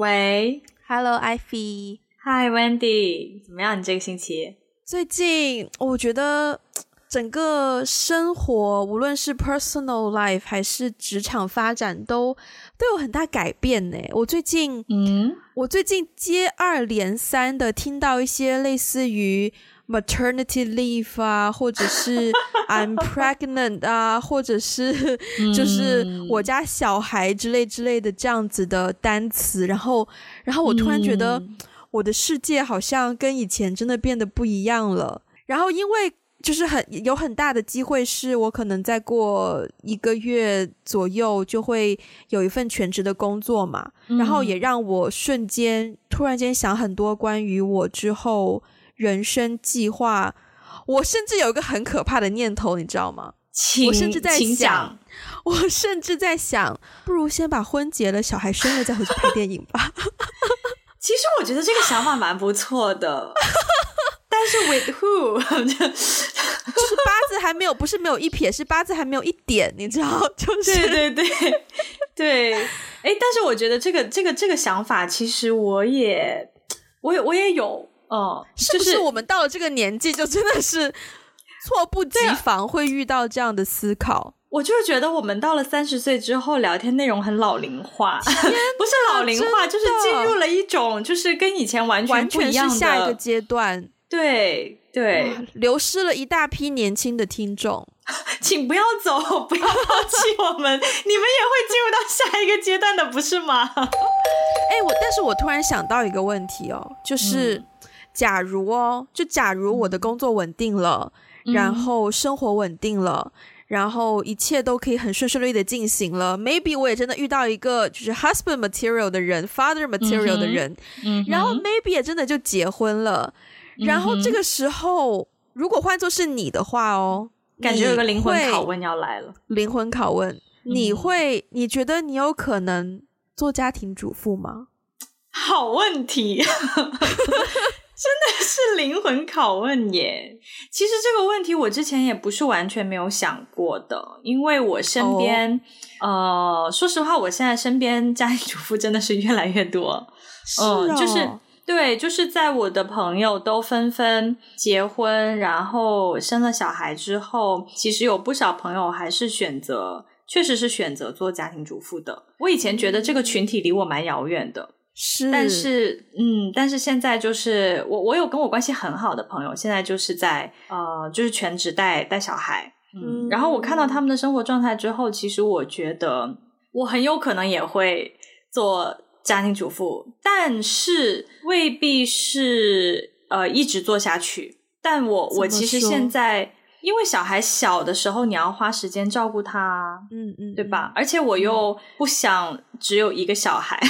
喂，Hello，Ivy，Hi，Wendy，怎么样？你这个星期？最近我觉得整个生活，无论是 personal life 还是职场发展，都都有很大改变呢。我最近，嗯，我最近接二连三的听到一些类似于 maternity leave 啊，或者是 I'm pregnant 啊，或者是就是我家小孩之类之类的这样子的单词，然后，然后我突然觉得。我的世界好像跟以前真的变得不一样了。然后，因为就是很有很大的机会，是我可能再过一个月左右就会有一份全职的工作嘛。嗯。然后也让我瞬间突然间想很多关于我之后人生计划。我甚至有一个很可怕的念头，你知道吗？我甚至在想，我甚至在想，不如先把婚结了，小孩生了再回去拍电影吧。其实我觉得这个想法蛮不错的，但是 with who 就是八字还没有，不是没有一撇，是八字还没有一点，你知道？就是对对对对，哎，但是我觉得这个这个这个想法，其实我也我也我也有，嗯，是不是我们到了这个年纪，就真的是 措不及防会遇到这样的思考？我就是觉得我们到了三十岁之后，聊天内容很老龄化，不是老龄化，就是进入了一种就是跟以前完全不一样的，完全是下一个阶段。对对，流失了一大批年轻的听众，请不要走，不要抛弃我们，你们也会进入到下一个阶段的，不是吗？哎，我但是我突然想到一个问题哦，就是、嗯、假如哦，就假如我的工作稳定了，嗯、然后生活稳定了。然后一切都可以很顺顺利利的进行了。Maybe 我也真的遇到一个就是 husband material 的人，father material 的人，嗯，然后 maybe 也真的就结婚了。嗯、然后这个时候，如果换作是你的话哦，感觉有个灵魂拷问要来了。灵魂拷问，你会？你觉得你有可能做家庭主妇吗？好问题。真的是灵魂拷问耶！其实这个问题我之前也不是完全没有想过的，因为我身边，oh. 呃，说实话，我现在身边家庭主妇真的是越来越多。是哦，呃，就是对，就是在我的朋友都纷纷结婚，然后生了小孩之后，其实有不少朋友还是选择，确实是选择做家庭主妇的。我以前觉得这个群体离我蛮遥远的。是，但是，嗯，但是现在就是我，我有跟我关系很好的朋友，现在就是在呃，就是全职带带小孩，嗯，然后我看到他们的生活状态之后，其实我觉得我很有可能也会做家庭主妇，但是未必是呃一直做下去。但我我其实现在因为小孩小的时候，你要花时间照顾他，嗯嗯，对吧？而且我又不想只有一个小孩。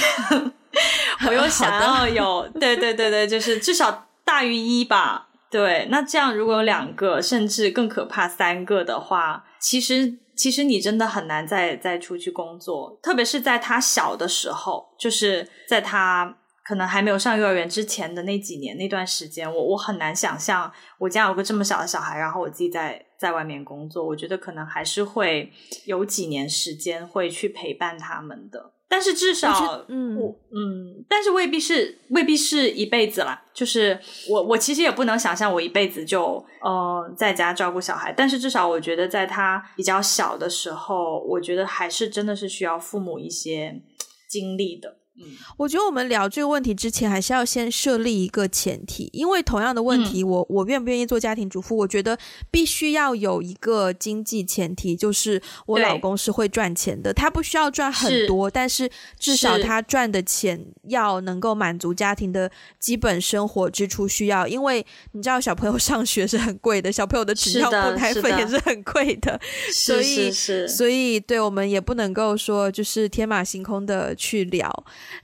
我又想要有，对对对对，就是至少大于一吧。对，那这样如果有两个，甚至更可怕三个的话，其实其实你真的很难再再出去工作，特别是在他小的时候，就是在他可能还没有上幼儿园之前的那几年那段时间，我我很难想象我家有个这么小的小孩，然后我自己在在外面工作，我觉得可能还是会有几年时间会去陪伴他们的。但是至少，嗯嗯，但是未必是未必是一辈子啦。就是我我其实也不能想象我一辈子就呃在家照顾小孩。但是至少我觉得在他比较小的时候，我觉得还是真的是需要父母一些 精力的。嗯，我觉得我们聊这个问题之前，还是要先设立一个前提，因为同样的问题，嗯、我我愿不愿意做家庭主妇，我觉得必须要有一个经济前提，就是我老公是会赚钱的，他不需要赚很多，但是至少他赚的钱要能够满足家庭的基本生活支出需要，因为你知道小朋友 上学是很贵的，小朋友的纸尿布奶粉也是很贵的，所以所以对我们也不能够说就是天马行空的去聊。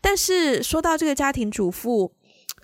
但是说到这个家庭主妇，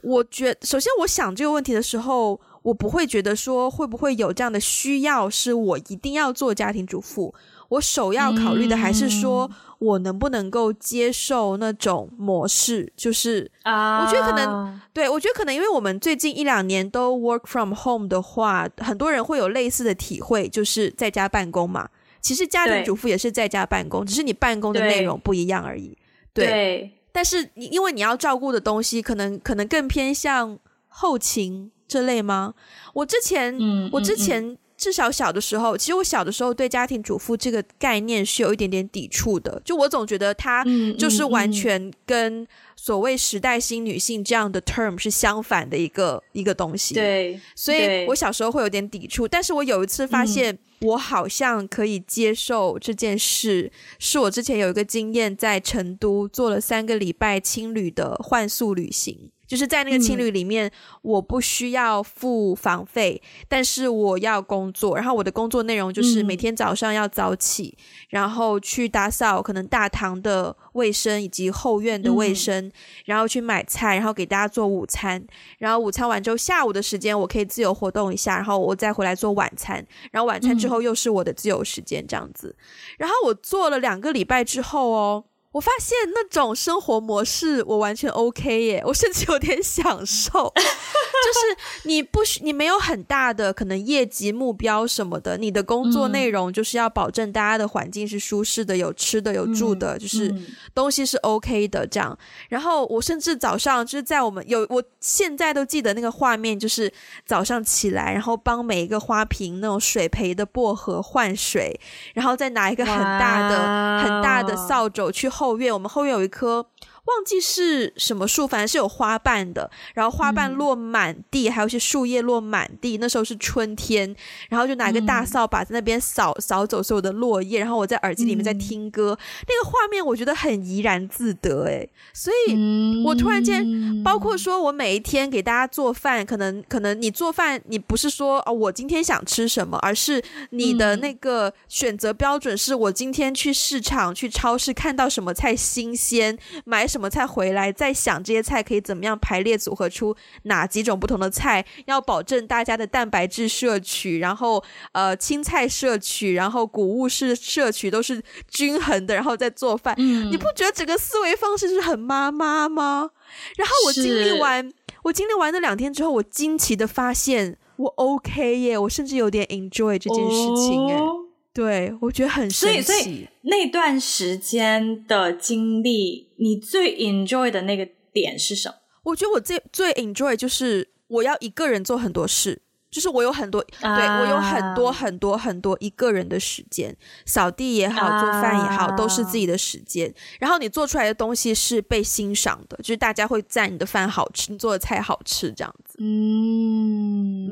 我觉首先我想这个问题的时候，我不会觉得说会不会有这样的需要，是我一定要做家庭主妇。我首要考虑的还是说我能不能够接受那种模式，就是啊，我觉得可能对，我觉得可能因为我们最近一两年都 work from home 的话，很多人会有类似的体会，就是在家办公嘛。其实家庭主妇也是在家办公，只是你办公的内容不一样而已。对。对但是你因为你要照顾的东西，可能可能更偏向后勤这类吗？我之前，嗯，我之前。至少小的时候，其实我小的时候对家庭主妇这个概念是有一点点抵触的。就我总觉得它就是完全跟所谓时代新女性这样的 term 是相反的一个一个东西。对，所以我小时候会有点抵触。但是我有一次发现，我好像可以接受这件事。是我之前有一个经验，在成都做了三个礼拜青旅的换宿旅行。就是在那个青旅里面，嗯，我不需要付房费，但是我要工作。然后我的工作内容就是每天早上要早起，嗯，然后去打扫可能大堂的卫生以及后院的卫生，嗯，然后去买菜，然后给大家做午餐。然后午餐完之后，下午的时间我可以自由活动一下，然后我再回来做晚餐。然后晚餐之后又是我的自由时间，这样子，嗯。然后我做了两个礼拜之后哦。我发现那种生活模式我完全 OK 耶，我甚至有点享受。就是你不需，你没有很大的可能业绩目标什么的，你的工作内容就是要保证大家的环境是舒适的，有吃的，有住的，就是东西是 OK 的这样。然后我甚至早上就是在我们有，我现在都记得那个画面，就是早上起来，然后帮每一个花瓶那种水培的薄荷换水，然后再拿一个很大的很大的扫帚去后院，我们后院有一棵。忘记是什么树，反正是有花瓣的，然后花瓣落满地，嗯、还有一些树叶落满地。那时候是春天，然后就拿一个大扫把在那边扫扫走所有的落叶，然后我在耳机里面在听歌，嗯、那个画面我觉得很怡然自得诶，所以我突然间，包括说我每一天给大家做饭，可能可能你做饭，你不是说哦我今天想吃什么，而是你的那个选择标准是我今天去市场去超市看到什么菜新鲜买。什么菜回来，再想这些菜可以怎么样排列组合出哪几种不同的菜，要保证大家的蛋白质摄取，然后呃青菜摄取，然后谷物是摄取都是均衡的，然后再做饭。嗯，你不觉得整个思维方式是很妈妈吗？然后我经历完，我经历完那两天之后，我惊奇的发现我 OK 耶，我甚至有点 enjoy 这件事情哎。哦对，我觉得很神奇。所以，所以那段时间的经历，你最 enjoy 的那个点是什么？我觉得我最最 enjoy 就是我要一个人做很多事。就是我有很多，啊、对我有很多很多很多一个人的时间，扫地也好，做饭也好，啊，都是自己的时间。然后你做出来的东西是被欣赏的，就是大家会赞你的饭好吃，你做的菜好吃这样子。嗯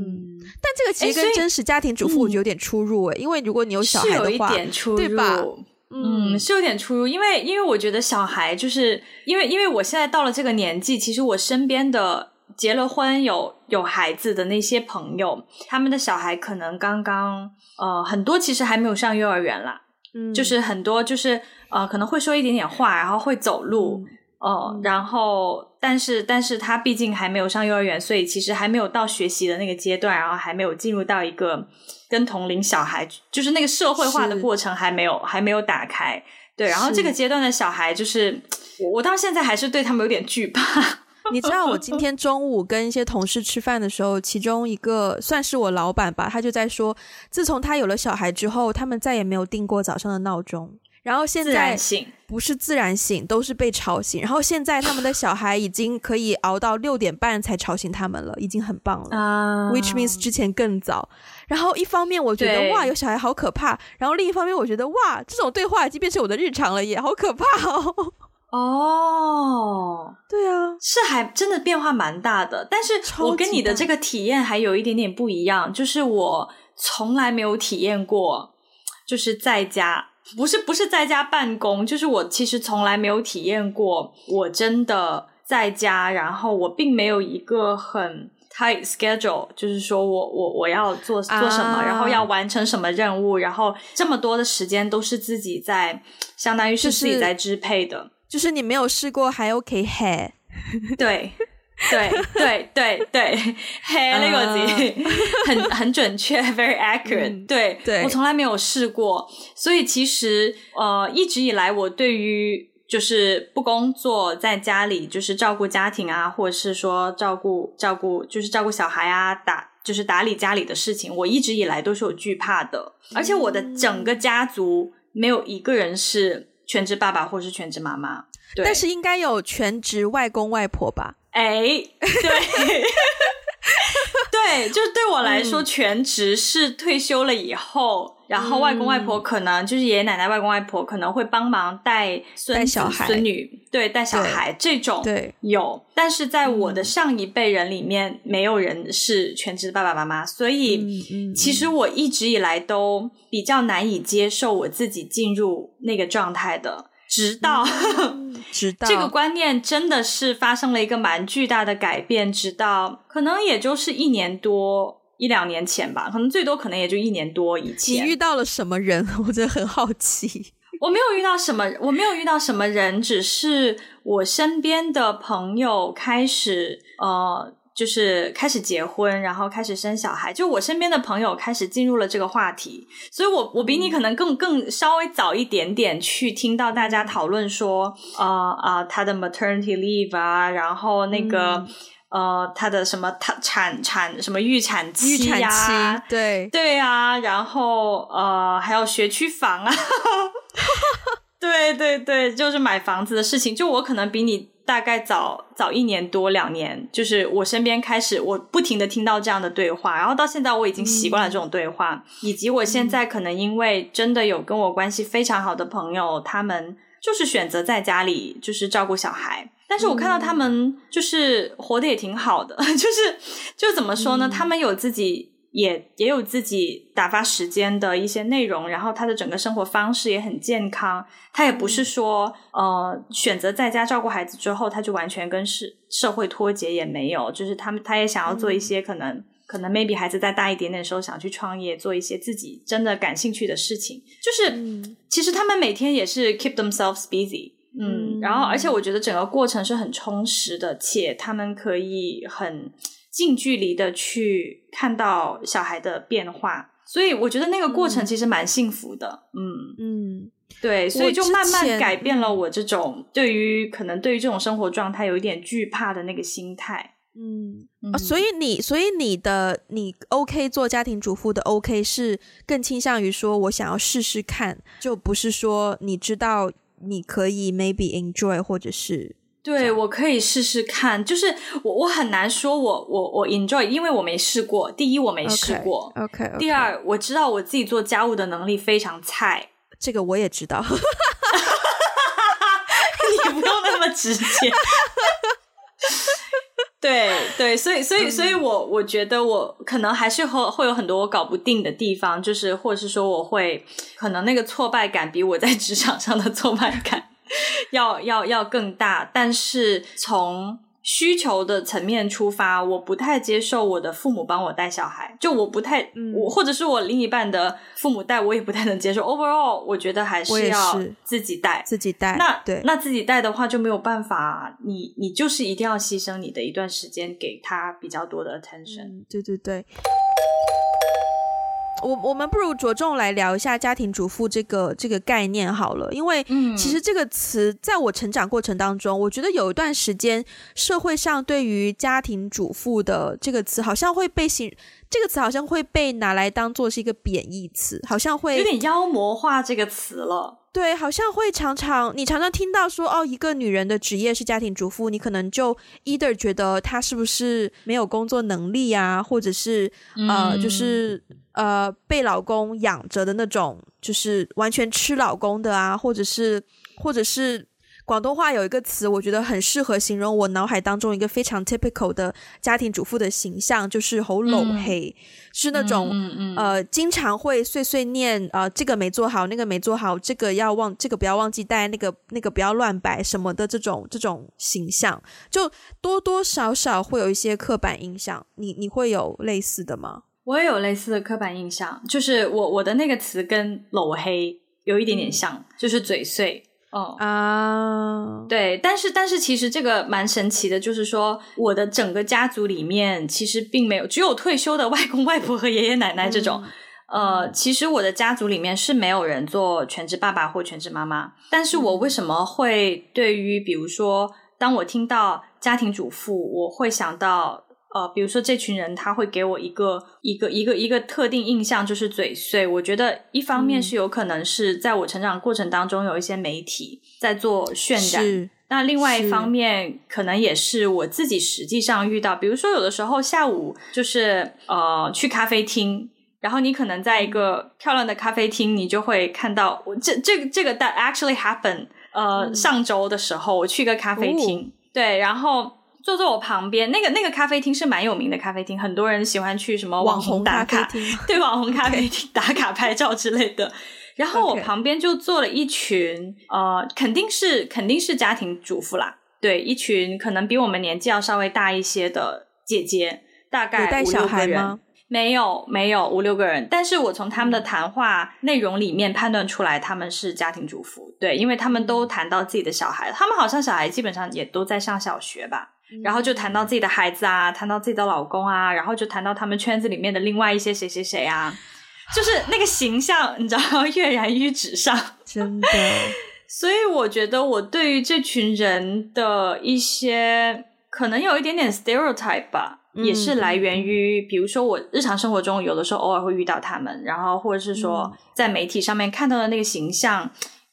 嗯。但这个其实跟真实家庭主妇有点出入诶、欸，因为如果你有小孩的话，是有一点出入，对吧？嗯，是有点出入，因为因为我觉得小孩就是因为因为我现在到了这个年纪，其实我身边的。结了婚有有孩子的那些朋友，他们的小孩可能刚刚呃很多其实还没有上幼儿园啦，嗯，就是很多就是呃可能会说一点点话，然后会走路，呃，嗯，然后但是但是他毕竟还没有上幼儿园，所以其实还没有到学习的那个阶段，然后还没有进入到一个跟同龄小孩就是那个社会化的过程还没有还没有打开，对，然后这个阶段的小孩就是我我到现在还是对他们有点惧怕。你知道我今天中午跟一些同事吃饭的时候，其中一个算是我老板吧，他就在说，自从他有了小孩之后，他们再也没有定过早上的闹钟，然后现在不是自然醒，都是被吵醒，然后现在他们的小孩已经可以熬到六点半才吵醒他们了，已经很棒了。Uh, Which means 之前更早。然后一方面我觉得哇，有小孩好可怕，然后另一方面我觉得哇，这种对话已经变成我的日常了，也好可怕哦。哦，对啊，是还真的变化蛮大的，但是我跟你的这个体验还有一点点不一样，就是我从来没有体验过，就是在家，不是不是在家办公，就是我其实从来没有体验过，我真的在家，然后我并没有一个很 tight schedule，就是说我我我要做做什么，啊，然后要完成什么任务，然后这么多的时间都是自己在，相当于是自己在支配的。就是就是你没有试过还 OK hair，对对对对对，hair 那个字很很准确，very accurate，嗯、对。对，我从来没有试过，所以其实呃一直以来我对于就是不工作在家里就是照顾家庭啊，或者是说照顾照顾就是照顾小孩啊，打就是打理家里的事情，我一直以来都是有惧怕的，而且我的整个家族没有一个人是。全职爸爸或是全职妈妈，对，但是应该有全职外公外婆吧？哎，对。对，就是对我来说，嗯、全职是退休了以后，然后外公外婆可能、嗯、就是爷爷奶奶、外公外婆可能会帮忙带孙子、孙女，对，带小孩这种，对，有。但是在我的上一辈人里面，嗯、没有人是全职的爸爸妈妈，所以、其实我一直以来都比较难以接受我自己进入那个状态的。直到，这个观念真的是发生了一个蛮巨大的改变。直到可能也就是一年多一两年前吧，可能最多可能也就一年多以前。你遇到了什么人？我真的很好奇。我没有遇到什么，我没有遇到什么人，只是我身边的朋友开始呃。就是开始结婚，然后开始生小孩。就我身边的朋友开始进入了这个话题，所以我我比你可能更更稍微早一点点去听到大家讨论说，呃啊，他的 maternity leave 啊，然后那个、嗯、呃，他的什么他产产什么预产期呀、啊，对对啊，然后呃，还有学区房啊，对对对，就是买房子的事情。就我可能比你。大概早早一年多两年，就是我身边开始，我不停的听到这样的对话，然后到现在我已经习惯了这种对话，嗯、以及我现在可能因为真的有跟我关系非常好的朋友，他们就是选择在家里就是照顾小孩，但是我看到他们就是活得也挺好的，就是就怎么说呢，嗯、他们有自己。也也有自己打发时间的一些内容，然后他的整个生活方式也很健康。他也不是说，呃，选择在家照顾孩子之后，他就完全跟社社会脱节，也没有。就是他们，他也想要做一些可能，嗯、可能 maybe 孩子再大一点点的时候，想去创业，做一些自己真的感兴趣的事情。就是，嗯、其实他们每天也是 keep themselves busy，嗯，嗯，然后而且我觉得整个过程是很充实的，且他们可以很。近距离的去看到小孩的变化，所以我觉得那个过程其实蛮幸福的。嗯嗯，对，所以就慢慢改变了我这种对于可能对于这种生活状态有一点惧怕的那个心态。嗯，所以你所以你的你 OK 做家庭主妇的 OK 是更倾向于说我想要试试看，就不是说你知道你可以 maybe enjoy 或者是。对，我可以试试看，就是我我很难说我我我 enjoy，因为我没试过。第一，我没试过。Okay, OK, okay. 第二，我知道我自己做家务的能力非常菜，这个我也知道。你不用那么直接。对对，所以所以所以我我觉得我可能还是会会有很多我搞不定的地方，就是或者是说我会可能那个挫败感比我在职场上的挫败感。要要要更大，但是从需求的层面出发，我不太接受我的父母帮我带小孩，就我不太，嗯、我或者是我另一半的父母带，我也不太能接受。Overall，我觉得还是要自己带，自己带。那对，那自己带的话就没有办法，你你就是一定要牺牲你的一段时间给他比较多的 attention。嗯、对对对。我我们不如着重来聊一下家庭主妇这个这个概念好了，因为其实这个词在我成长过程当中，我觉得有一段时间社会上对于家庭主妇的这个词好像会被形，这个词好像会被拿来当做是一个贬义词，好像会有点妖魔化这个词了。对，好像会常常你常常听到说哦，一个女人的职业是家庭主妇，你可能就 either 觉得她是不是没有工作能力啊，或者是呃，就是。呃，被老公养着的那种，就是完全吃老公的啊，或者是，或者是广东话有一个词，我觉得很适合形容我脑海当中一个非常 typical 的家庭主妇的形象，就是好老黑，嗯、是那种、嗯嗯、呃，经常会碎碎念，呃，这个没做好，那个没做好，这个要忘，这个不要忘记带，那个那个不要乱摆什么的这种这种形象，就多多少少会有一些刻板印象。你你会有类似的吗？我也有类似的刻板印象，就是我我的那个词跟搂黑有一点点像，嗯、就是嘴碎。哦啊，对，但是但是其实这个蛮神奇的，就是说我的整个家族里面其实并没有，只有退休的外公外婆和爷爷奶奶这种。嗯、呃，其实我的家族里面是没有人做全职爸爸或全职妈妈。但是我为什么会对于比如说，当我听到家庭主妇，我会想到。呃，比如说这群人，他会给我一个一个一个一个特定印象，就是嘴碎。我觉得一方面是有可能是在我成长过程当中有一些媒体在做渲染，那另外一方面，可能也是我自己实际上遇到，比如说有的时候下午就是呃去咖啡厅，然后你可能在一个漂亮的咖啡厅，你就会看到我这这个这个 that actually happened。呃，嗯、上周的时候我去一个咖啡厅，哦、对，然后坐在我旁边那个那个咖啡厅是蛮有名的咖啡厅，很多人喜欢去什么网红打卡，对，网红咖啡厅 打卡拍照之类的。然后我旁边就坐了一群，呃，肯定是肯定是家庭主妇啦，对，一群可能比我们年纪要稍微大一些的姐姐，大概五六个人。没有没有五六个人，但是我从他们的谈话内容里面判断出来，他们是家庭主妇，对，因为他们都谈到自己的小孩，他们好像小孩基本上也都在上小学吧，然后就谈到自己的孩子啊，谈到自己的老公啊，然后就谈到他们圈子里面的另外一些谁谁谁啊，就是那个形象，你知道，跃然于纸上，真的。所以我觉得我对于这群人的一些可能有一点点 stereotype 吧。也是来源于，比如说我日常生活中有的时候偶尔会遇到他们，然后或者是说在媒体上面看到的那个形象，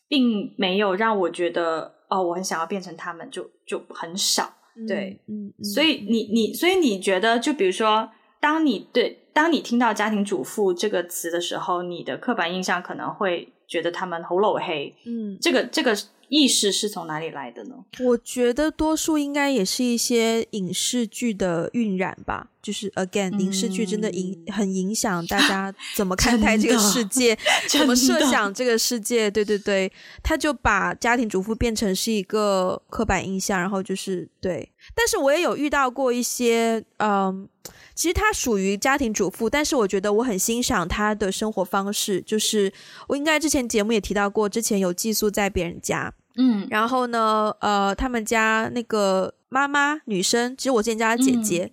并没有让我觉得哦，我很想要变成他们，就就很少。对，嗯，所以你你所以你觉得，就比如说，当你对当你听到家庭主妇这个词的时候，你的刻板印象可能会觉得他们好老黑。嗯，这个这个。意识是从哪里来的呢？我觉得多数应该也是一些影视剧的晕染吧。就是 again，影视剧真的影很影响大家 怎么看待这个世界，怎么设想这个世界。对对对，他就把家庭主妇变成是一个刻板印象，然后就是对。但是我也有遇到过一些，嗯，其实他属于家庭主妇，但是我觉得我很欣赏他的生活方式。就是我应该之前节目也提到过，之前有寄宿在别人家。嗯，然后呢，呃，他们家那个妈妈女生，其实我之前叫她姐姐，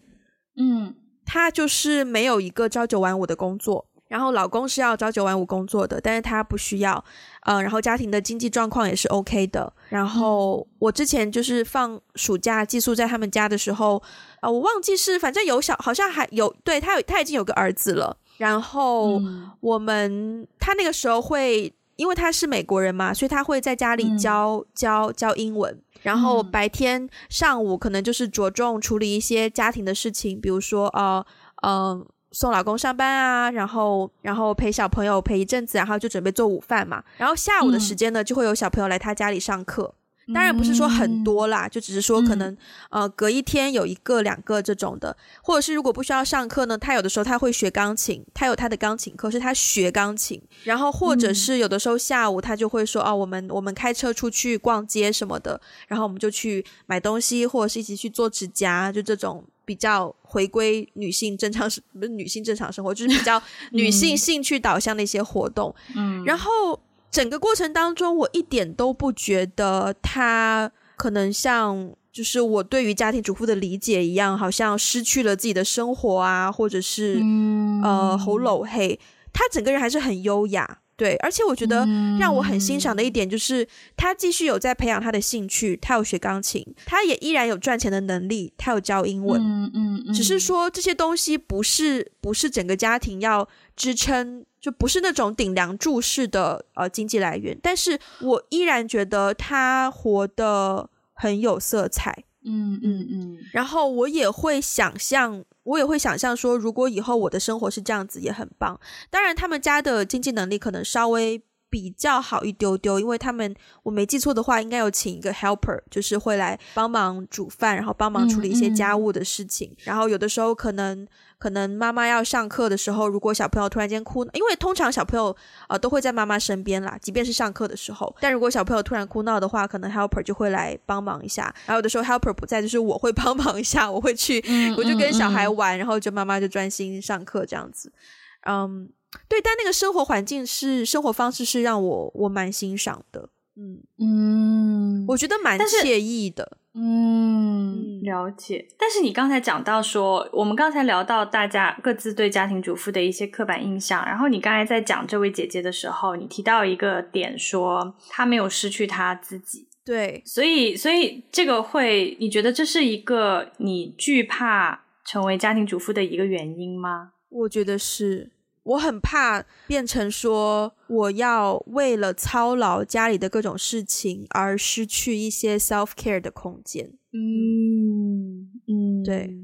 嗯，嗯，她就是没有一个朝九晚五的工作，然后老公是要朝九晚五工作的，但是她不需要，嗯、呃，然后家庭的经济状况也是 OK 的。然后我之前就是放暑假寄宿在他们家的时候，啊、呃，我忘记是反正有小，好像还有，对，他有他已经有个儿子了。然后我们他那个时候会。因为他是美国人嘛，所以他会在家里教、嗯、教教英文，然后白天上午可能就是着重处理一些家庭的事情，比如说呃呃送老公上班啊，然后然后陪小朋友陪一阵子，然后就准备做午饭嘛，然后下午的时间呢，就会有小朋友来他家里上课。当然不是说很多啦，嗯、就只是说可能、嗯、呃隔一天有一个两个这种的，或者是如果不需要上课呢，他有的时候他会学钢琴，他有他的钢琴课，是他学钢琴，然后或者是有的时候下午他就会说、嗯、哦，我们我们开车出去逛街什么的，然后我们就去买东西，或者是一起去做指甲，就这种比较回归女性正常是不是女性正常生活，就是比较女性兴趣导向的一些活动，嗯，然后。整个过程当中，我一点都不觉得他可能像就是我对于家庭主妇的理解一样，好像失去了自己的生活啊，或者是、嗯、呃好老黑。他整个人还是很优雅，对，而且我觉得让我很欣赏的一点就是，他继续有在培养他的兴趣，他有学钢琴，他也依然有赚钱的能力，他有教英文，嗯嗯嗯，只是说这些东西不是不是整个家庭要支撑。就不是那种顶梁柱式的呃经济来源，但是我依然觉得他活得很有色彩，嗯嗯嗯。然后我也会想象，我也会想象说，如果以后我的生活是这样子，也很棒。当然，他们家的经济能力可能稍微比较好一丢丢，因为他们我没记错的话，应该有请一个 helper，就是会来帮忙煮饭，然后帮忙处理一些家务的事情。嗯嗯。然后有的时候可能。可能妈妈要上课的时候，如果小朋友突然间哭，因为通常小朋友呃都会在妈妈身边啦，即便是上课的时候。但如果小朋友突然哭闹的话，可能 helper 就会来帮忙一下。然后有的时候 helper 不在，就是我会帮忙一下，我会去，嗯、我就跟小孩玩，嗯、然后就妈妈就专心上课这样子。嗯，对，但那个生活环境是生活方式是让我我蛮欣赏的。嗯嗯，我觉得蛮惬意的。嗯，了解。但是你刚才讲到说，我们刚才聊到大家各自对家庭主妇的一些刻板印象，然后你刚才在讲这位姐姐的时候，你提到一个点，说她没有失去她自己。对，所以，所以这个会，你觉得这是一个你惧怕成为家庭主妇的一个原因吗？我觉得是。我很怕变成说我要为了操劳家里的各种事情而失去一些 self care 的空间。嗯嗯，对。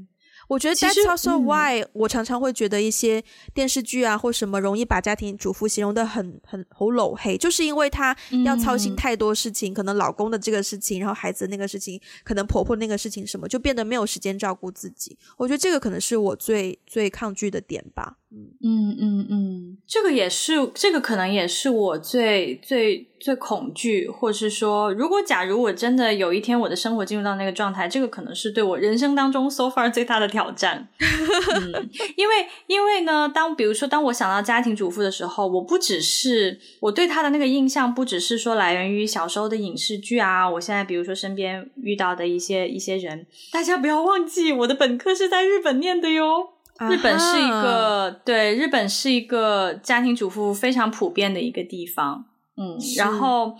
我觉得 That's also why、嗯、我常常会觉得一些电视剧啊或什么容易把家庭主妇形容的很很好搂黑，就是因为她要操心太多事情，嗯、可能老公的这个事情，然后孩子那个事情，可能婆婆那个事情什么，就变得没有时间照顾自己。我觉得这个可能是我最最抗拒的点吧。嗯嗯嗯，这个也是，这个可能也是我最最最恐惧，或是说，如果假如我真的有一天我的生活进入到那个状态，这个可能是对我人生当中 so far 最大的挑战。嗯，因为因为呢，当比如说当我想到家庭主妇的时候，我不只是我对她的那个印象，不只是说来源于小时候的影视剧啊，我现在比如说身边遇到的一些一些人，大家不要忘记，我的本科是在日本念的哟。日本是一个、uh-huh. 对，日本是一个家庭主妇非常普遍的一个地方，嗯，然后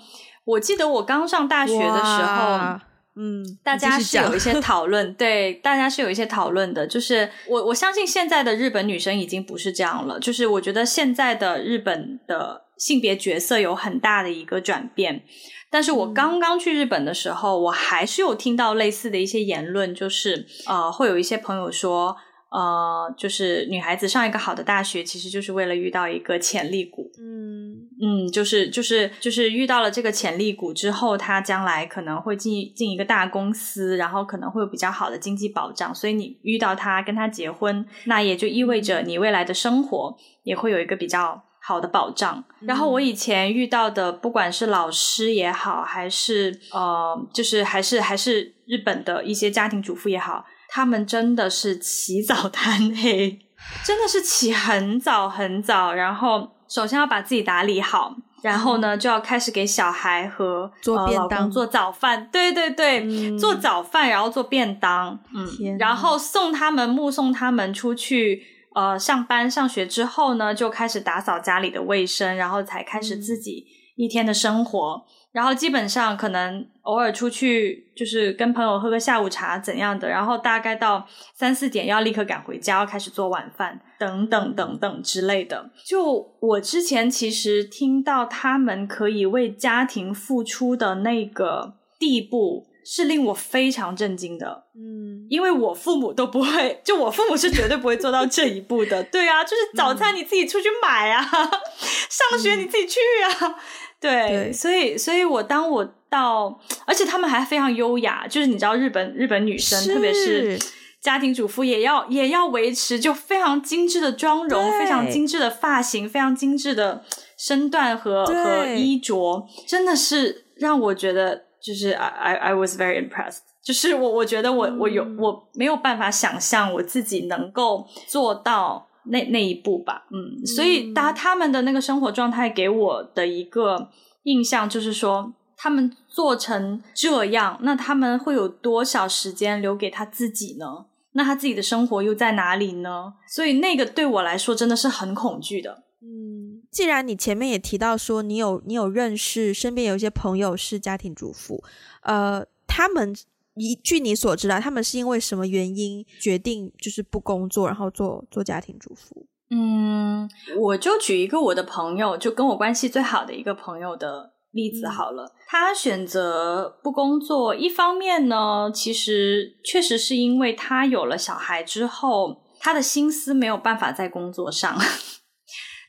我记得我刚上大学的时候，嗯，大家是有一些讨论，对，大家是有一些讨论的，就是我我相信现在的日本女生已经不是这样了，就是我觉得现在的日本的性别角色有很大的一个转变，但是我刚刚去日本的时候，我还是有听到类似的一些言论，就是呃，会有一些朋友说。呃，就是女孩子上一个好的大学，其实就是为了遇到一个潜力股。嗯嗯，就是就是就是遇到了这个潜力股之后，她将来可能会进进一个大公司，然后可能会有比较好的经济保障。所以你遇到她，跟她结婚，那也就意味着你未来的生活也会有一个比较好的保障。嗯。然后我以前遇到的，不管是老师也好，还是呃，就是还是还是日本的一些家庭主妇也好。他们真的是起早贪黑，真的是起很早很早，然后首先要把自己打理好，然后呢就要开始给小孩和做便当、呃、做早饭，对对对、嗯，做早饭，然后做便当，嗯，然后送他们目送他们出去呃上班上学之后呢，就开始打扫家里的卫生，然后才开始自己一天的生活。然后基本上可能偶尔出去就是跟朋友喝个下午茶怎样的，然后大概到三四点要立刻赶回家，要开始做晚饭等等等等之类的。就我之前其实听到他们可以为家庭付出的那个地步，是令我非常震惊的。嗯，因为我父母都不会，就我父母是绝对不会做到这一步的。对啊，就是早餐你自己出去买啊，上学你自己去啊。对，对，所以，所以我当我到，而且他们还非常优雅，就是你知道，日本日本女生，特别是家庭主妇，也要也要维持就非常精致的妆容，非常精致的发型，非常精致的身段和和衣着，真的是让我觉得，就是 I I was very impressed，就是我我觉得我我有我没有办法想象我自己能够做到。那那一步吧，嗯，所以他他们的那个生活状态给我的一个印象就是说，他们做成这样，那他们会有多少时间留给他自己呢？那他自己的生活又在哪里呢？所以那个对我来说真的是很恐惧的。嗯，既然你前面也提到说你有你有认识身边有一些朋友是家庭主妇，呃，他们。你据你所知啊，他们是因为什么原因决定就是不工作，然后做做家庭主妇？嗯，我就举一个我的朋友，就跟我关系最好的一个朋友的例子好了。嗯、他选择不工作，一方面呢，其实确实是因为他有了小孩之后，他的心思没有办法在工作上，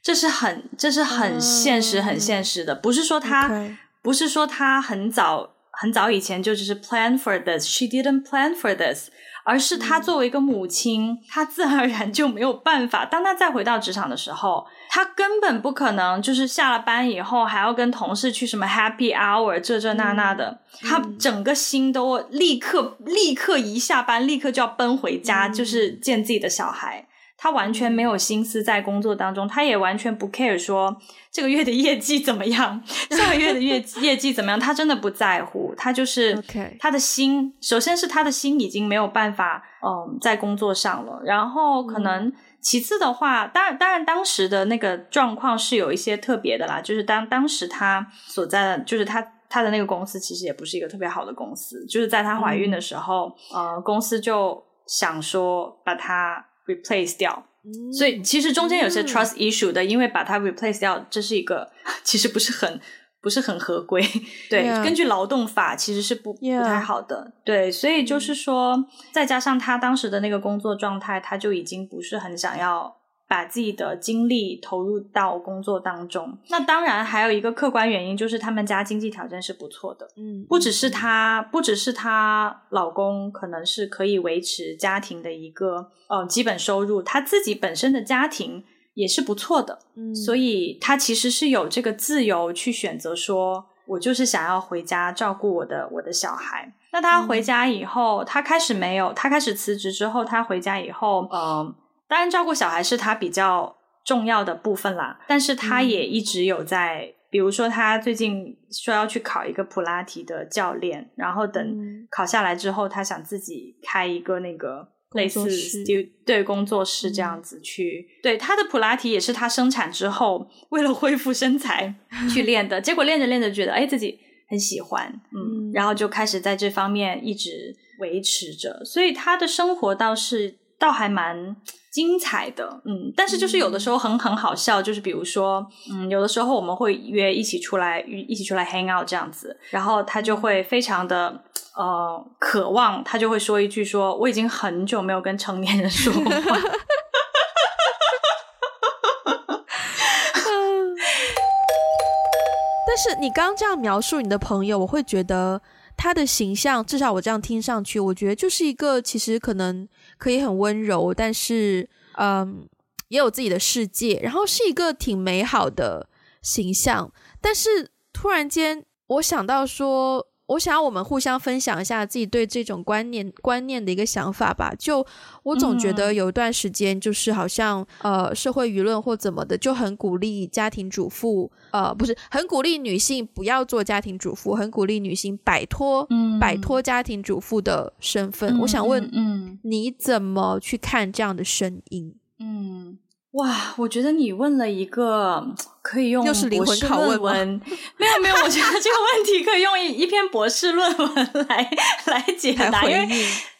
这是很这是很现实、嗯、很现实的，不是说他、okay. 不是说他很早。很早以前就只是 plan for this，she didn't plan for this，而是她作为一个母亲，她自然而然就没有办法。当她再回到职场的时候，她根本不可能就是下了班以后还要跟同事去什么 happy hour 这这那那的，她整个心都立刻立刻一下班立刻就要奔回家，就是见自己的小孩。他完全没有心思在工作当中，他也完全不 care 说这个月的业绩怎么样，上个月的业 业绩怎么样，他真的不在乎。他就是他的心.首先是他的心已经没有办法嗯在工作上了，然后可能其次的话，当然当然当时的那个状况是有一些特别的啦，就是当当时他所在的就是他他的那个公司其实也不是一个特别好的公司，就是在他怀孕的时候，嗯、呃，公司就想说把他。Replace 掉，嗯、所以其实中间有些 trust issue 的，嗯、因为把它 replace 掉，这是一个其实不是很不是很合规。对.根据劳动法其实是不.不太好的。对，所以就是说，嗯、再加上他当时的那个工作状态，他就已经不是很想要。把自己的精力投入到工作当中，那当然还有一个客观原因，就是他们家经济条件是不错的，嗯，不只是她，不只是她老公可能是可以维持家庭的一个呃基本收入，她自己本身的家庭也是不错的，嗯，所以她其实是有这个自由去选择说，我就是想要回家照顾我的我的小孩。那她回家以后，她开始没有，她开始辞职之后，她回家以后，嗯、呃。当然，照顾小孩是他比较重要的部分啦。但是他也一直有在，嗯、比如说他最近说要去考一个普拉提的教练，然后等考下来之后，他想自己开一个那个类似 studio 对工作室这样子去。嗯、对他的普拉提也是他生产之后为了恢复身材 去练的，结果练着练着觉得哎自己很喜欢，嗯，嗯然后就开始在这方面一直维持着，所以他的生活倒是倒还蛮。精彩的，嗯，但是就是有的时候很很好笑，就是比如说，嗯，有的时候我们会约一起出来，一起出来 hang out 这样子，然后他就会非常的呃渴望，他就会说一句说，我已经很久没有跟成年人说过话。但是你刚刚这样描述你的朋友，我会觉得他的形象，至少我这样听上去，我觉得就是一个其实可能。可以很温柔，但是嗯，也有自己的世界，然后是一个挺美好的形象。但是突然间，我想到说，我想要我们互相分享一下自己对这种观念观念的一个想法吧。就我总觉得有一段时间，就是好像、嗯、呃，社会舆论或怎么的，就很鼓励家庭主妇，呃，不是很鼓励女性不要做家庭主妇，很鼓励女性摆脱、嗯、摆脱家庭主妇的身份。嗯、我想问，嗯，嗯你怎么去看这样的声音？嗯。哇，我觉得你问了一个可以用博士论文，又是灵魂拷问没有没有，我觉得这个问题可以用一一篇博士论文来来解答，因为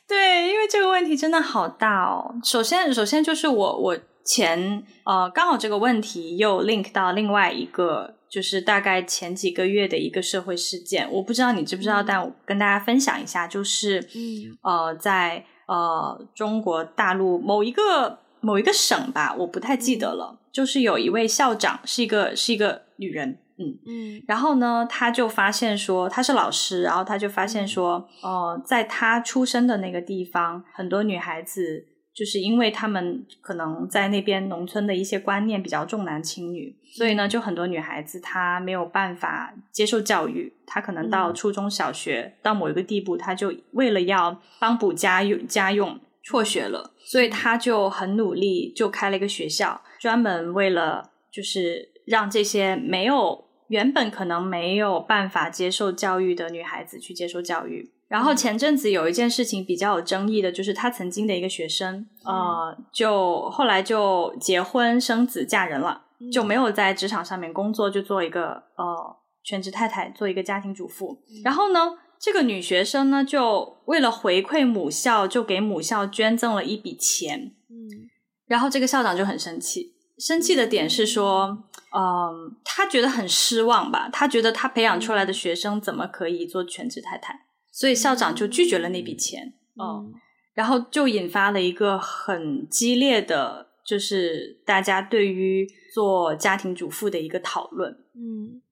对，因为这个问题真的好大哦。首先，首先就是我我前呃刚好这个问题又 link 到另外一个，就是大概前几个月的一个社会事件，我不知道你知不知道，嗯、但我跟大家分享一下，就是、嗯、呃在呃中国大陆某一个。某一个省吧，我不太记得了。就是有一位校长，是一个是一个女人，嗯嗯。然后呢，她就发现说，她是老师，然后她就发现说，呃，在她出生的那个地方，很多女孩子就是因为他们可能在那边农村的一些观念比较重男轻女，所以呢，就很多女孩子她没有办法接受教育，她可能到初中小学到某一个地步，她就为了要帮补家用家用。辍学了，所以他就很努力，就开了一个学校，专门为了就是让这些没有原本可能没有办法接受教育的女孩子去接受教育。然后前阵子有一件事情比较有争议的，就是他曾经的一个学生，嗯、呃，就后来就结婚生子嫁人了，就没有在职场上面工作，就做一个呃全职太太，做一个家庭主妇。然后呢，这个女学生呢，就为了回馈母校，就给母校捐赠了一笔钱。嗯，然后这个校长就很生气，生气的点是说，嗯，他觉得很失望吧？他觉得他培养出来的学生怎么可以做全职太太？所以校长就拒绝了那笔钱。嗯，嗯，然后就引发了一个很激烈的，就是大家对于做家庭主妇的一个讨论。嗯。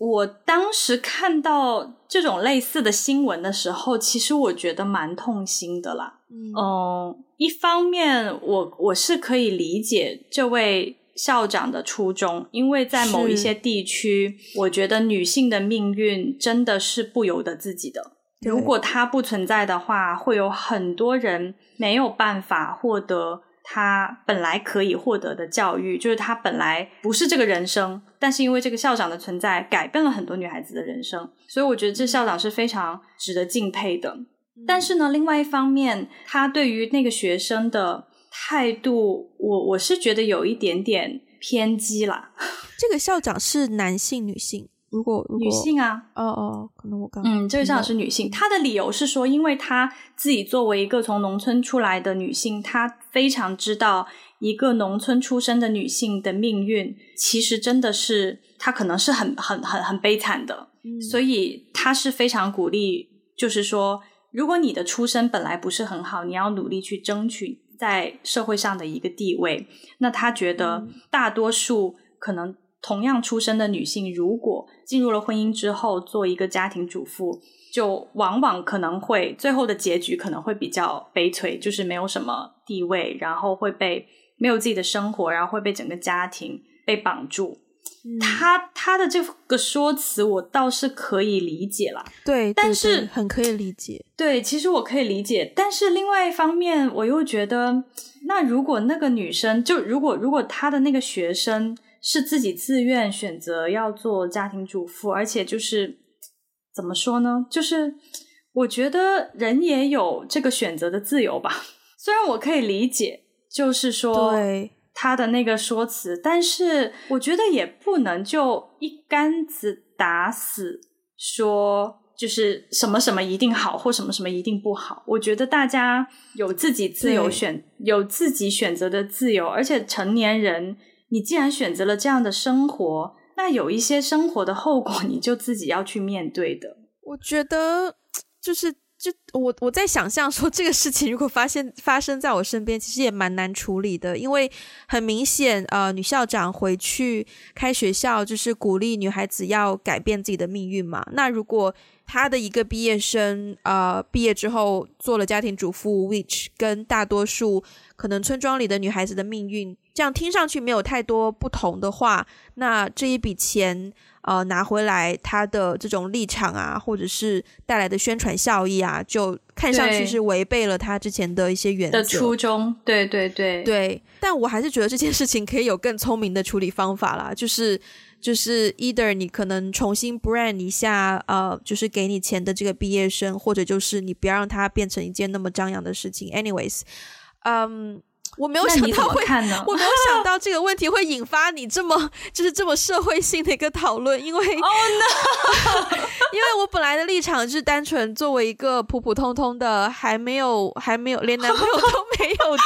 我当时看到这种类似的新闻的时候，其实我觉得蛮痛心的啦。嗯，嗯，一方面我我是可以理解这位校长的初衷，因为在某一些地区，我觉得女性的命运真的是不由得自己的。如果它不存在的话，会有很多人没有办法获得。他本来可以获得的教育，就是他本来不是这个人生，但是因为这个校长的存在，改变了很多女孩子的人生，所以我觉得这校长是非常值得敬佩的。但是呢，另外一方面，他对于那个学生的态度，我我是觉得有一点点偏激啦。这个校长是男性、女性？如果，女性啊，哦哦，可能我刚嗯，这位校长是女性，她的理由是说，因为她自己作为一个从农村出来的女性，她非常知道一个农村出生的女性的命运，其实真的是她可能是很很很很悲惨的。嗯，所以她是非常鼓励，就是说，如果你的出身本来不是很好，你要努力去争取在社会上的一个地位。那她觉得大多数可能同样出身的女性，如果进入了婚姻之后，做一个家庭主妇。就往往可能会最后的结局可能会比较悲催，就是没有什么地位，然后会被没有自己的生活，然后会被整个家庭被绑住。嗯、他他的这个说辞我倒是可以理解啦，对，但是很可以理解。对，其实我可以理解，但是另外一方面，我又觉得，那如果那个女生，就如果如果她的那个学生是自己自愿选择要做家庭主妇，而且就是。怎么说呢？就是我觉得人也有这个选择的自由吧。虽然我可以理解，就是说他的那个说辞，但是我觉得也不能就一竿子打死说，就是什么什么一定好，或什么什么一定不好。我觉得大家有自己自由选，有自己选择的自由，而且成年人，你既然选择了这样的生活。那有一些生活的后果，你就自己要去面对的。我觉得，就是就我我在想象说，这个事情如果发现发生在我身边，其实也蛮难处理的，因为很明显，呃，女校长回去开学校，就是鼓励女孩子要改变自己的命运嘛。那如果她的一个毕业生，呃，毕业之后做了家庭主妇，which 跟大多数可能村庄里的女孩子的命运。这样听上去没有太多不同的话，那这一笔钱，呃，拿回来，他的这种立场啊，或者是带来的宣传效益啊，就看上去是违背了他之前的一些原则的初衷。对对对对，但我还是觉得这件事情可以有更聪明的处理方法啦，就是就是 either 你可能重新 brand 一下，呃，就是给你钱的这个毕业生，或者就是你不要让它变成一件那么张扬的事情。Anyways，嗯。我没有想到会，我没有想到这个问题会引发你这么就是这么社会性的一个讨论，因为哦、oh, no! 因为我本来的立场是单纯作为一个普普通通的还没有还没有连男朋友都 没有的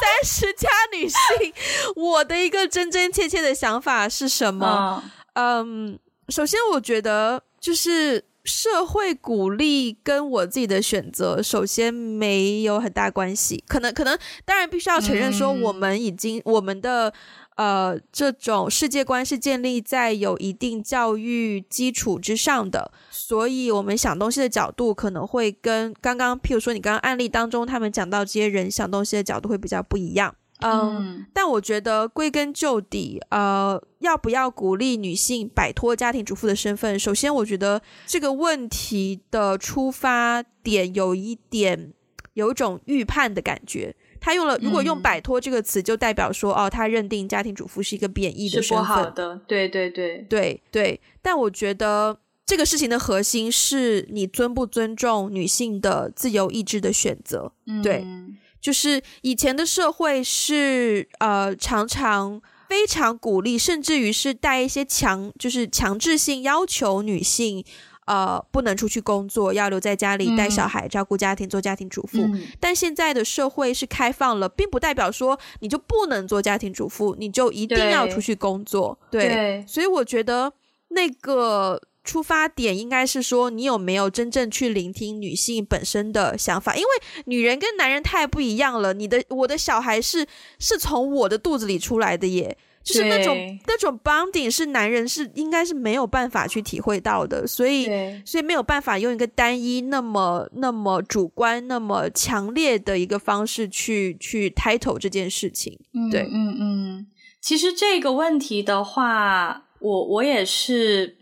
三十加女性，我的一个真真切切的想法是什么？嗯、um,，首先我觉得就是。社会鼓励跟我自己的选择，首先没有很大关系。可能，可能，当然必须要承认说，我们已经、我们的呃这种世界观是建立在有一定教育基础之上的，所以我们想东西的角度可能会跟刚刚，譬如说你刚刚案例当中他们讲到这些人想东西的角度会比较不一样。嗯，嗯，但我觉得归根究底，呃，要不要鼓励女性摆脱家庭主妇的身份？首先，我觉得这个问题的出发点有一点有一种预判的感觉。他用了，如果用“摆脱”这个词，就代表说，嗯、哦，他认定家庭主妇是一个贬义的身份。是不好的，对对对对对。但我觉得这个事情的核心是你尊不尊重女性的自由意志的选择。嗯、对。就是以前的社会是呃常常非常鼓励，甚至于是带一些强，就是强制性要求女性呃不能出去工作，要留在家里带小孩、照顾家庭、做家庭主妇。嗯。但现在的社会是开放了，并不代表说你就不能做家庭主妇，你就一定要出去工作。对，对，所以我觉得那个。出发点应该是说，你有没有真正去聆听女性本身的想法？因为女人跟男人太不一样了。你的我的小孩是是从我的肚子里出来的耶，就是那种那种 bonding 是男人是应该是没有办法去体会到的，所以所以没有办法用一个单一那么那么主观那么强烈的一个方式去去 title 这件事情。对，嗯嗯嗯。其实这个问题的话，我我也是。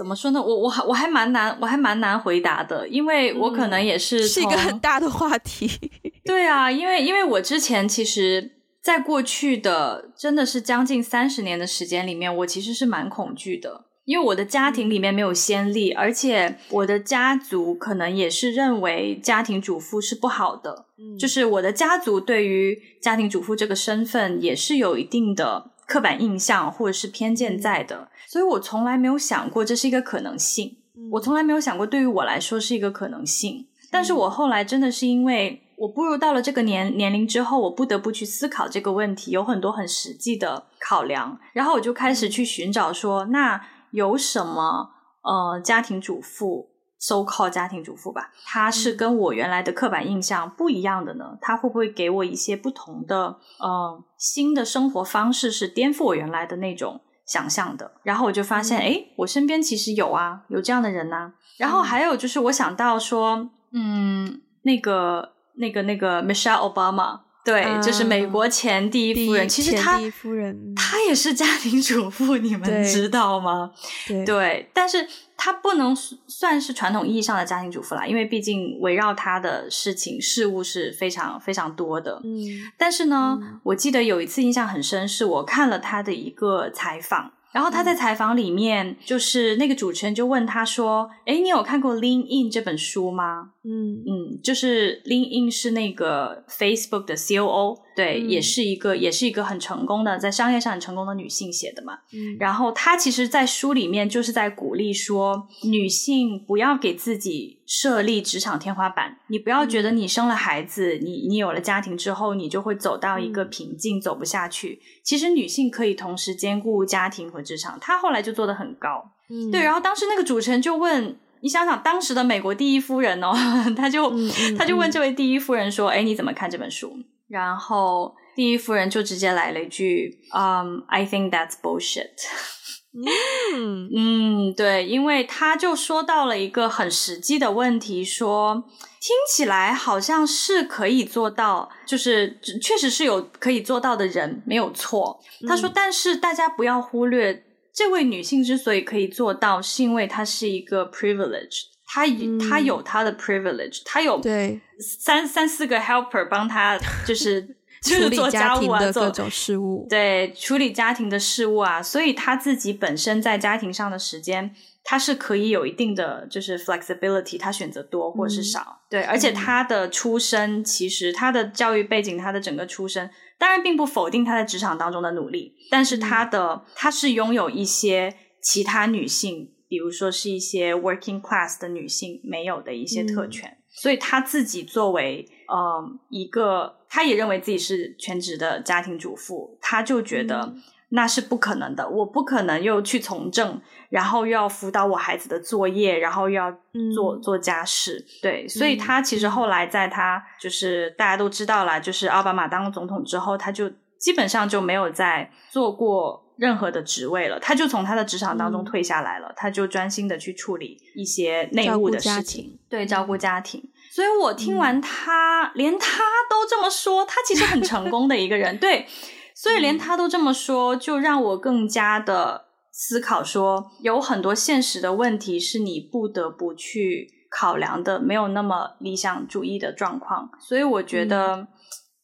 怎么说呢？我我还我还蛮难，我还蛮难回答的，因为我可能也是、嗯、是一个很大的话题。对啊，因为因为我之前其实，在过去的真的是将近三十年的时间里面，我其实是蛮恐惧的，因为我的家庭里面没有先例，而且我的家族可能也是认为家庭主妇是不好的，嗯，就是我的家族对于家庭主妇这个身份也是有一定的刻板印象或者是偏见在的。所以我从来没有想过这是一个可能性，我从来没有想过对于我来说是一个可能性。但是我后来真的是因为我步入到了这个年年龄之后，我不得不去思考这个问题，有很多很实际的考量。然后我就开始去寻找说，那有什么呃家庭主妇，so-called 家庭主妇吧，她是跟我原来的刻板印象不一样的呢？她会不会给我一些不同的呃新的生活方式，是颠覆我原来的那种想象的？然后我就发现，哎，我身边其实有啊，有这样的人呐、啊。然后还有就是，我想到说，嗯，那个。那个那个 Michelle Obama，对，嗯、就是美国前第一夫人。其实她，夫人她也是家庭主妇，你们知道吗？对，对，但是她不能算是传统意义上的家庭主妇啦，因为毕竟围绕她的事情事物是非常非常多的。嗯，但是呢，嗯、我记得有一次印象很深，是我看了她的一个采访。然后他在采访里面，就是那个主持人就问他说：“哎，你有看过《Lean In》这本书吗？”嗯嗯，就是《Lean In》是那个 Facebook 的 COO。对，嗯、也是一个，也是一个很成功的，在商业上很成功的女性写的嘛。嗯，然后她其实，在书里面就是在鼓励说，女性不要给自己设立职场天花板。你不要觉得你生了孩子，嗯、你你有了家庭之后，你就会走到一个瓶颈，嗯、走不下去。其实女性可以同时兼顾家庭和职场。她后来就做得很高。嗯，对。然后当时那个主持人就问，你想想当时的美国第一夫人哦，他就、嗯嗯、他就问这位第一夫人说：“哎，你怎么看这本书？”然后第一夫人就直接来了一句：“嗯、um,，I think that's bullshit。” 嗯嗯，对，因为他就说到了一个很实际的问题，说听起来好像是可以做到，就是确实是有可以做到的人，没有错。他说，但是大家不要忽略，这位女性之所以可以做到，是因为她是一个 privilege，她她有她的 privilege，她有对。三三四个 helper 帮她，就是就是做家务啊，做各种事务，对，处理家庭的事务啊，所以他自己本身在家庭上的时间，他是可以有一定的就是 flexibility，他选择多或是少，嗯、对，而且他的出身，其实他的教育背景，他的整个出身，当然并不否定他在职场当中的努力，但是他的他是拥有一些其他女性，比如说是一些 working class 的女性没有的一些特权。嗯所以他自己作为呃一个，他也认为自己是全职的家庭主妇，他就觉得那是不可能的。嗯、我不可能又去从政，然后又要辅导我孩子的作业，然后又要做、嗯、做家事。对，所以他其实后来在他就是大家都知道了，就是奥巴马当了总统之后，他就基本上就没有再做过任何的职位了，他就从他的职场当中退下来了，嗯、他就专心的去处理一些内务的事情，对，照顾家庭。所以我听完他，嗯、连他都这么说，他其实很成功的一个人，对。所以连他都这么说，就让我更加的思考说，有很多现实的问题是你不得不去考量的，没有那么理想主义的状况。所以我觉得。嗯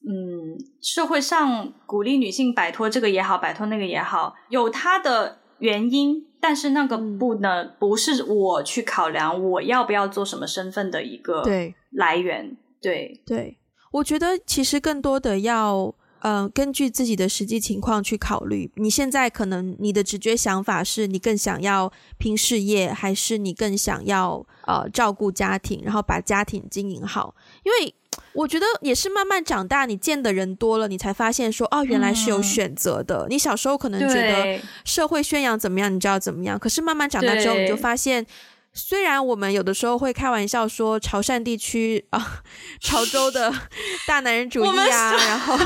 嗯，社会上鼓励女性摆脱这个也好，摆脱那个也好，有它的原因，但是那个不能不是我去考量我要不要做什么身份的一个来源。对对，对，我觉得其实更多的要。嗯、呃，根据自己的实际情况去考虑。你现在可能你的直觉想法是你更想要拼事业，还是你更想要呃照顾家庭，然后把家庭经营好？因为我觉得也是慢慢长大，你见的人多了，你才发现说，哦，原来是有选择的。嗯、你小时候可能觉得社会宣扬怎么样，你就要怎么样。可是慢慢长大之后，你就发现。虽然我们有的时候会开玩笑说潮汕地区啊，潮州的大男人主义啊，然后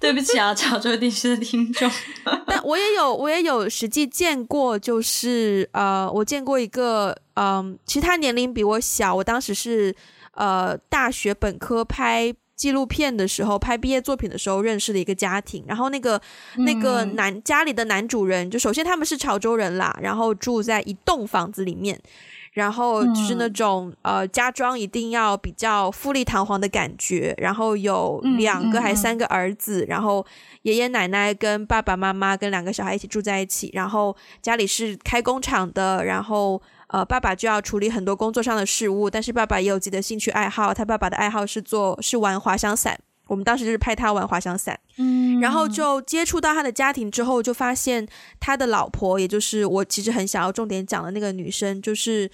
对不起啊，潮州地区的听众，但我也有我也有实际见过，就是呃，我见过一个嗯、呃，其实他年龄比我小，我当时是呃大学本科拍纪录片的时候，拍毕业作品的时候认识的一个家庭，然后那个那个男家里的男主人，就首先他们是潮州人啦，然后住在一栋房子里面。然后就是那种、嗯、呃家装一定要比较富丽堂皇的感觉，然后有两个还三个儿子，嗯嗯、然后爷爷奶奶跟爸爸妈妈跟两个小孩一起住在一起，然后家里是开工厂的，然后呃爸爸就要处理很多工作上的事务，但是爸爸也有自己的兴趣爱好，他爸爸的爱好是做是玩滑翔伞。我们当时就是派他玩滑翔伞，嗯，然后。就接触到他的家庭之后，就发现他的老婆，也就是我其实很想要重点讲的那个女生，就是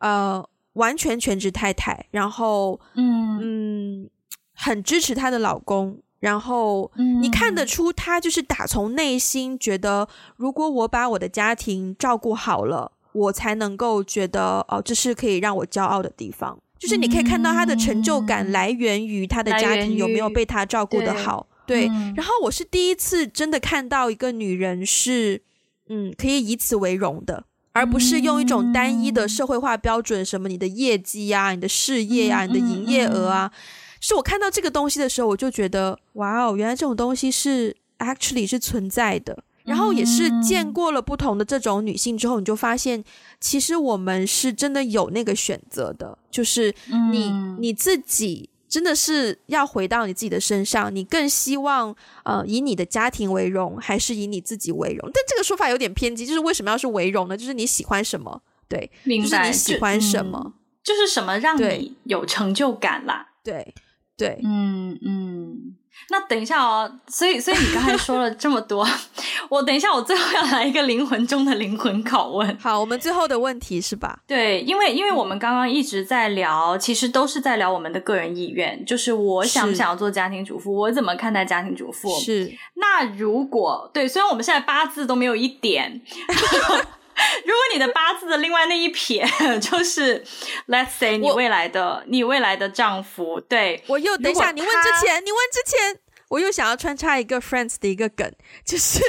呃完全全职太太，然后嗯。嗯很支持她的老公，然后你看得。出他就是打从内心觉得，如果我把我的家庭照顾好了，我才能够觉得哦，这是可以让我骄傲的地方。就是你可以看到他的成就感来源于他的家庭有没有被他照顾的好。对，然后我是第一次真的看到一个女人是，嗯，可以以此为荣的，而不是用一种单一的社会化标准，什么你的业绩啊、你的事业啊、你的营业额啊，是我看到这个东西的时候，我就觉得，哇哦，原来这种东西是 actually 是存在的。然后也是见过了不同的这种女性之后，你就发现，其实我们是真的有那个选择的，就是你你自己。真的是要回到你自己的身上，你更希望呃以你的家庭为荣，还是以你自己为荣？但这个说法有点偏激，就是为什么要是为荣呢？就是你喜欢什么？对，明白，就是你喜欢什么？嗯，就是什么让你有成就感啦？对，对，嗯嗯。那等一下哦，所以所以你刚才说了这么多，我等一下我最后要来一个灵魂中的灵魂拷问。好，我们最后的问题是吧？对，因为因为我们刚刚一直在聊，其实都是在聊我们的个人意愿，就是我想不想要做家庭主妇，我怎么看待家庭主妇？是。那如果对，虽然我们现在八字都没有一点。如果你的八字的另外那一撇 就是，Let's say 你未来的你未来的丈夫，对，我又等一下，你问之前，你问之前，我又想要穿插一个 Friends 的一个梗，就是。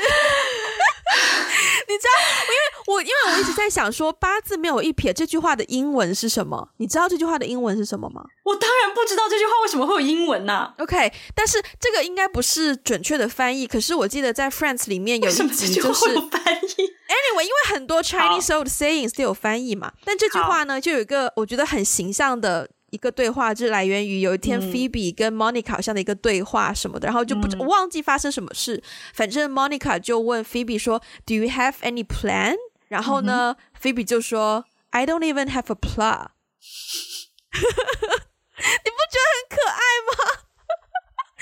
你知道，因为我因为我一直在想说八字没有一撇这句话的英文是什么？你知道这句话的英文是什么吗？我当然不知道这句话为什么会有英文呢、啊？OK，但是这个应该不是准确的翻译。可是我记得在 Friends 里面有一集就是翻译。Anyway，因为很多 Chinese old sayings 都有翻译嘛，但这句话呢，就有一个我觉得很形象的。一个对话，就是来源于有一天 Phoebe 跟 Monica 好像的一个对话什么的，嗯、然后就不我忘记发生什么事，反正 Monica 就问 Phoebe 说：“Do you have any plan？” 然后呢、嗯、Phoebe 就说：“I don't even have a plan。”你不觉得很可爱吗？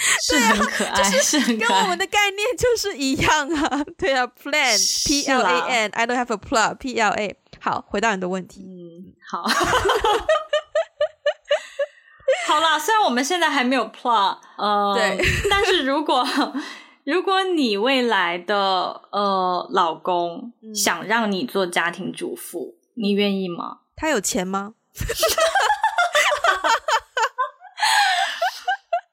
是很可爱，就是跟我们的概念就是一样啊。对啊，plan，P L A N，I don't have a plan，P L A。好，回到你的问题。嗯，好。好啦，虽然我们现在还没有 plan，呃，对，但是如果如果你未来的呃老公想让你做家庭主妇，你愿意吗？他有钱吗？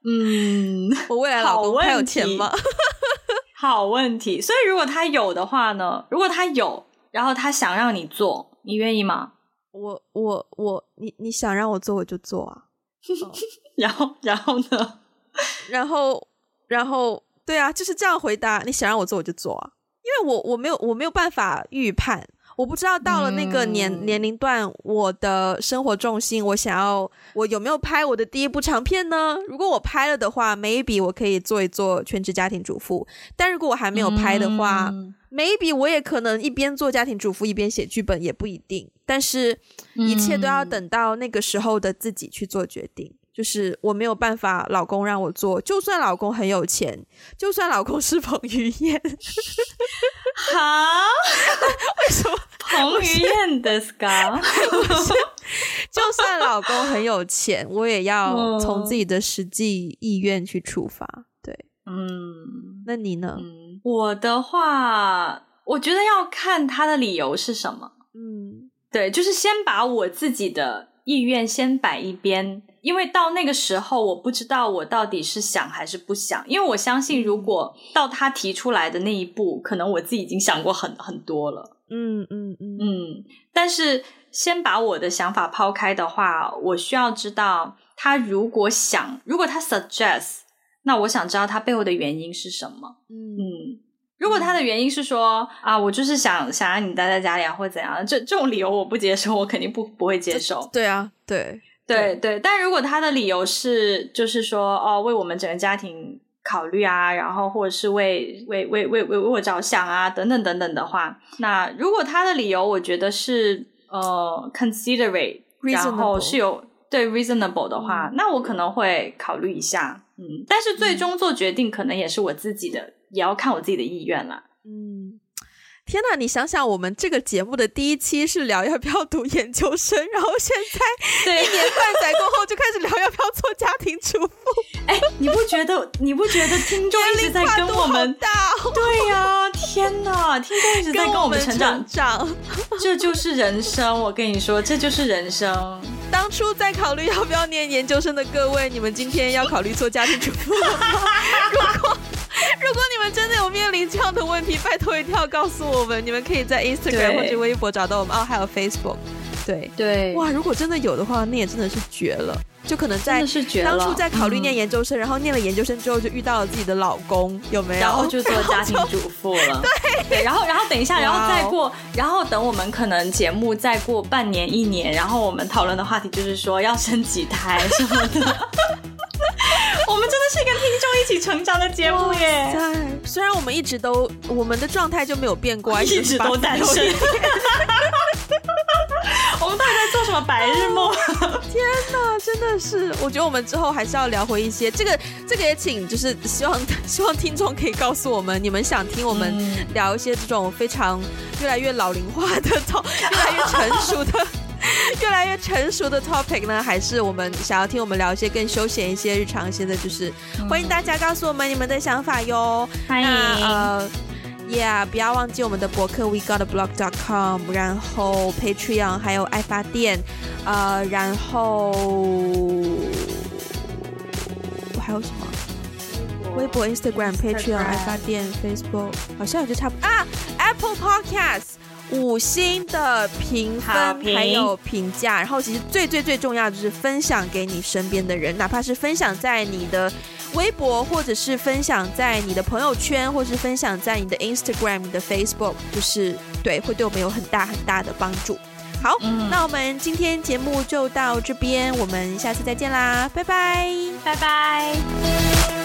嗯，我未来老公他有钱吗？好问题。所以如果他有的话呢？如果他有，然后他想让你做，你愿意吗？我我我，你你想让我做我就做啊。哦、然后，然后呢？然后，然后，对啊，就是这样回答。你想让我做，我就做啊，因为我我没有我没有办法预判，我不知道到了那个年、嗯、年龄段，我的生活重心，我想要我有没有拍我的第一部长片呢？如果我拍了的话，maybe 我可以做一做全职家庭主妇。但如果我还没有拍的话，嗯 maybe 我也可能一边做家庭主妇一边写剧本，也不一定。但是一切都要等到那个时候的自己去做决定。嗯、就是我没有办法，老公让我做，就算老公很有钱，就算老公是彭于晏，哈？为什么 彭于晏的 scar？就算老公很有钱，我也要从自己的实际意愿去出发。对，嗯，那你呢？嗯我的话，我觉得要看他的理由是什么。嗯，对，就是先把我自己的意愿先摆一边，因为到那个时候，我不知道我到底是想还是不想。因为我相信，如果到他提出来的那一步，可能我自己已经想过很很多了。嗯嗯嗯嗯。但是先把我的想法抛开的话，我需要知道他如果想，如果他 suggest。那我想知道他背后的原因是什么？嗯，如果他的原因是说啊，我就是想想让你待在家里啊，或怎样，这这种理由我不接受，我肯定不不会接受。对啊，对对对。但如果他的理由是，就是说哦，为我们整个家庭考虑啊，然后或者是为为为为为为我着想啊，等等等等的话，那如果他的理由我觉得是呃 considerate，然后是有对 reasonable 的话，那我可能会考虑一下。嗯，但是最终做决定可能也是我自己的，嗯、也要看我自己的意愿啦。嗯，天呐，你想想，我们这个节目的第一期是聊要不要读研究生，然后现在 一年半载过后就开始聊要不要做家庭主妇。哎，你不觉得？你不觉得听众一直在跟我们？大哦、对呀、啊，天呐！听众一直在跟我们成长，成长这就是人生。我跟你说，这就是人生。当初在考虑要不要念研究生的各位，你们今天要考虑做家庭主妇了吗？如果 如果你们真的有面临这样的问题，拜托一定要告诉我们。你们可以在 Instagram 或者微博找到我们哦，还有 Facebook。对对，哇！如果真的有的话，那也真的是绝了。就可能在当初在考虑念研究生，然后念了研究生之后，就遇到了自己的老公，有没有？然后就做家庭主妇了。对对，然后然后等一下，然后再过，然后等我们可能节目再过半年一年，然后我们讨论的话题就是说要生几胎什么的。我们真的是跟听众一起成长的节目耶！虽然我们一直都我们的状态就没有变过，一直都单身。我们到底在做什么白日梦？天哪，真的是！我觉得我们之后还是要聊回一些这个，这个也请就是希望 希望听众可以告诉我们，你们想听我们聊一些这种非常越来越老龄化的、越来越成熟的、越来越成熟的 topic 呢？还是我们想要听我们聊一些更休闲一些、日常一些的？就是欢迎大家告诉我们你们的想法哟。欢迎。呃 Yeah，不要忘记我们的博客 we got a blog dot com，然后 Patreon，还有爱发电，呃，然后还有什么？微博、Instagram、Patreon、爱发电、Facebook，好像也就差不多啊。Apple Podcast 五星的评分还有评价，然后其实最最最重要的就是分享给你身边的人，哪怕是分享在你的。微博，或者是分享在你的朋友圈，或是分享在你的 Instagram、你的 Facebook，就是对，会对我们有很大很大的帮助。好，嗯、那我们今天节目就到这边，我们下次再见啦，拜拜，拜拜。